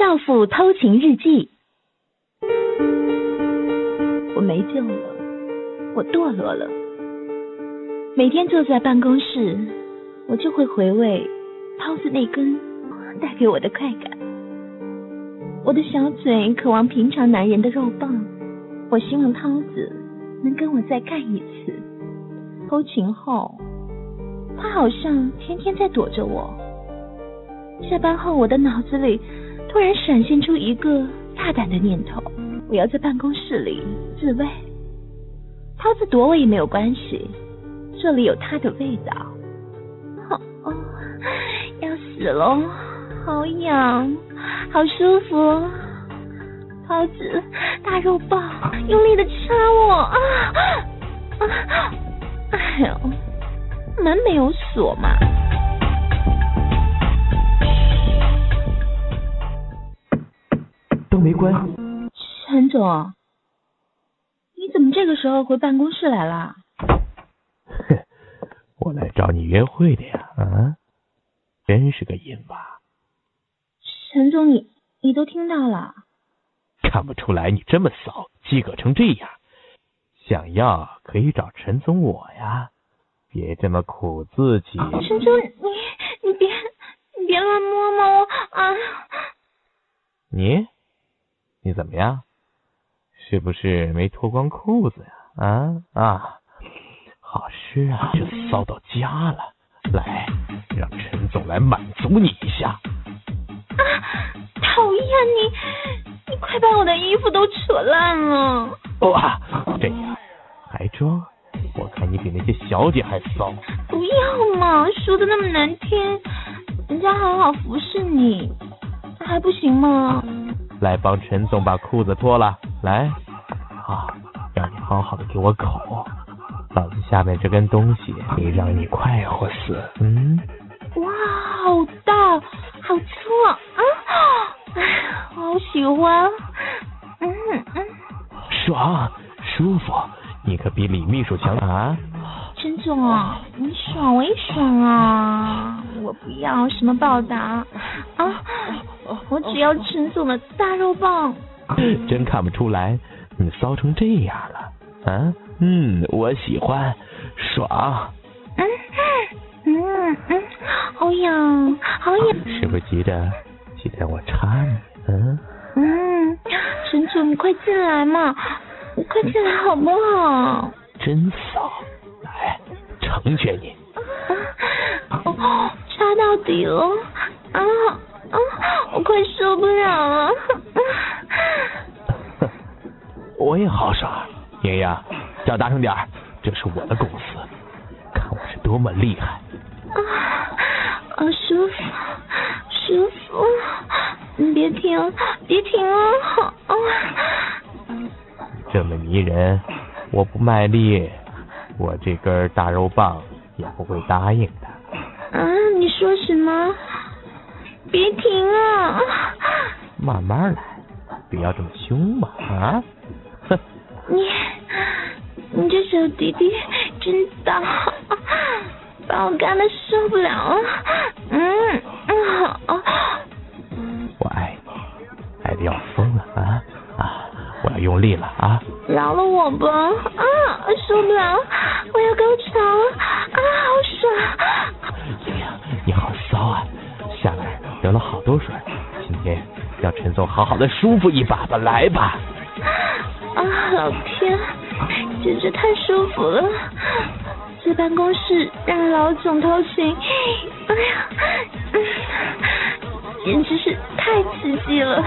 少妇偷情日记。我没救了，我堕落了。每天坐在办公室，我就会回味涛子那根带给我的快感。我的小嘴渴望平常男人的肉棒，我希望涛子能跟我再干一次。偷情后，他好像天天在躲着我。下班后，我的脑子里突然闪现出一个大胆的念头：我要在办公室里自慰。涛子躲我也没有关系，这里有他的味道。哦哦，要死了，好痒，好舒服。涛子，大肉棒，用力的插我啊！啊！哎呦，门没有锁嘛。都没关系。陈总，你怎么这个时候回办公室来了？哼，我来找你约会的呀，啊，真是个淫娃。陈总，你你都听到了？看不出来你这么骚，饥渴成这样。想要可以找陈总我呀，别这么苦自己。陈总，你你别你别乱摸摸我啊！你你怎么样？是不是没脱光裤子呀？啊啊，好湿啊，就骚到家了。来，让陈总来满足你一下。啊！讨厌你，你快把我的衣服都扯烂了。哇，这样还装？我看你比那些小姐还骚。不要嘛，说的那么难听，人家好好服侍你，还不行吗？来帮陈总把裤子脱了，来，啊，让你好好的给我口，老子下面这根东西可以让你快活死。嗯。哇，好大，好粗啊！啊，哎，好喜欢。嗯嗯。爽，舒服，你可比李秘书强啊！陈总啊，你爽我也爽啊！我不要什么报答啊，我只要陈总的大肉棒。真看不出来，你骚成这样了啊！嗯，我喜欢，爽。嗯嗯嗯，好痒，好痒。是不是急着急着我插你？嗯。嗯，陈总，你快进来嘛，你快进来好不好？真骚，来，成全你。啊，插到底了，啊啊，我快受不了了。我也好爽，莹莹，叫大声点，这是我的公司，看我是多么厉害。啊，好舒服，舒服。你别停，别停啊！啊，这么迷人，我不卖力，我这根大肉棒也不会答应的。啊，你说什么？别停啊！慢慢来，不要这么凶嘛！啊，哼！你，你这小弟弟真大，把我干的受不了了。嗯嗯好。我爱你，爱的要疯了啊啊！我要用力了啊！饶了我吧啊！受不了，我要高潮了啊！好爽！莹莹，你好骚啊！下面流了好多水，今天让陈总好好的舒服一把吧，来吧！啊，老天，简直太舒服了！在办公室让老总偷情，哎呀！简直是太刺激了。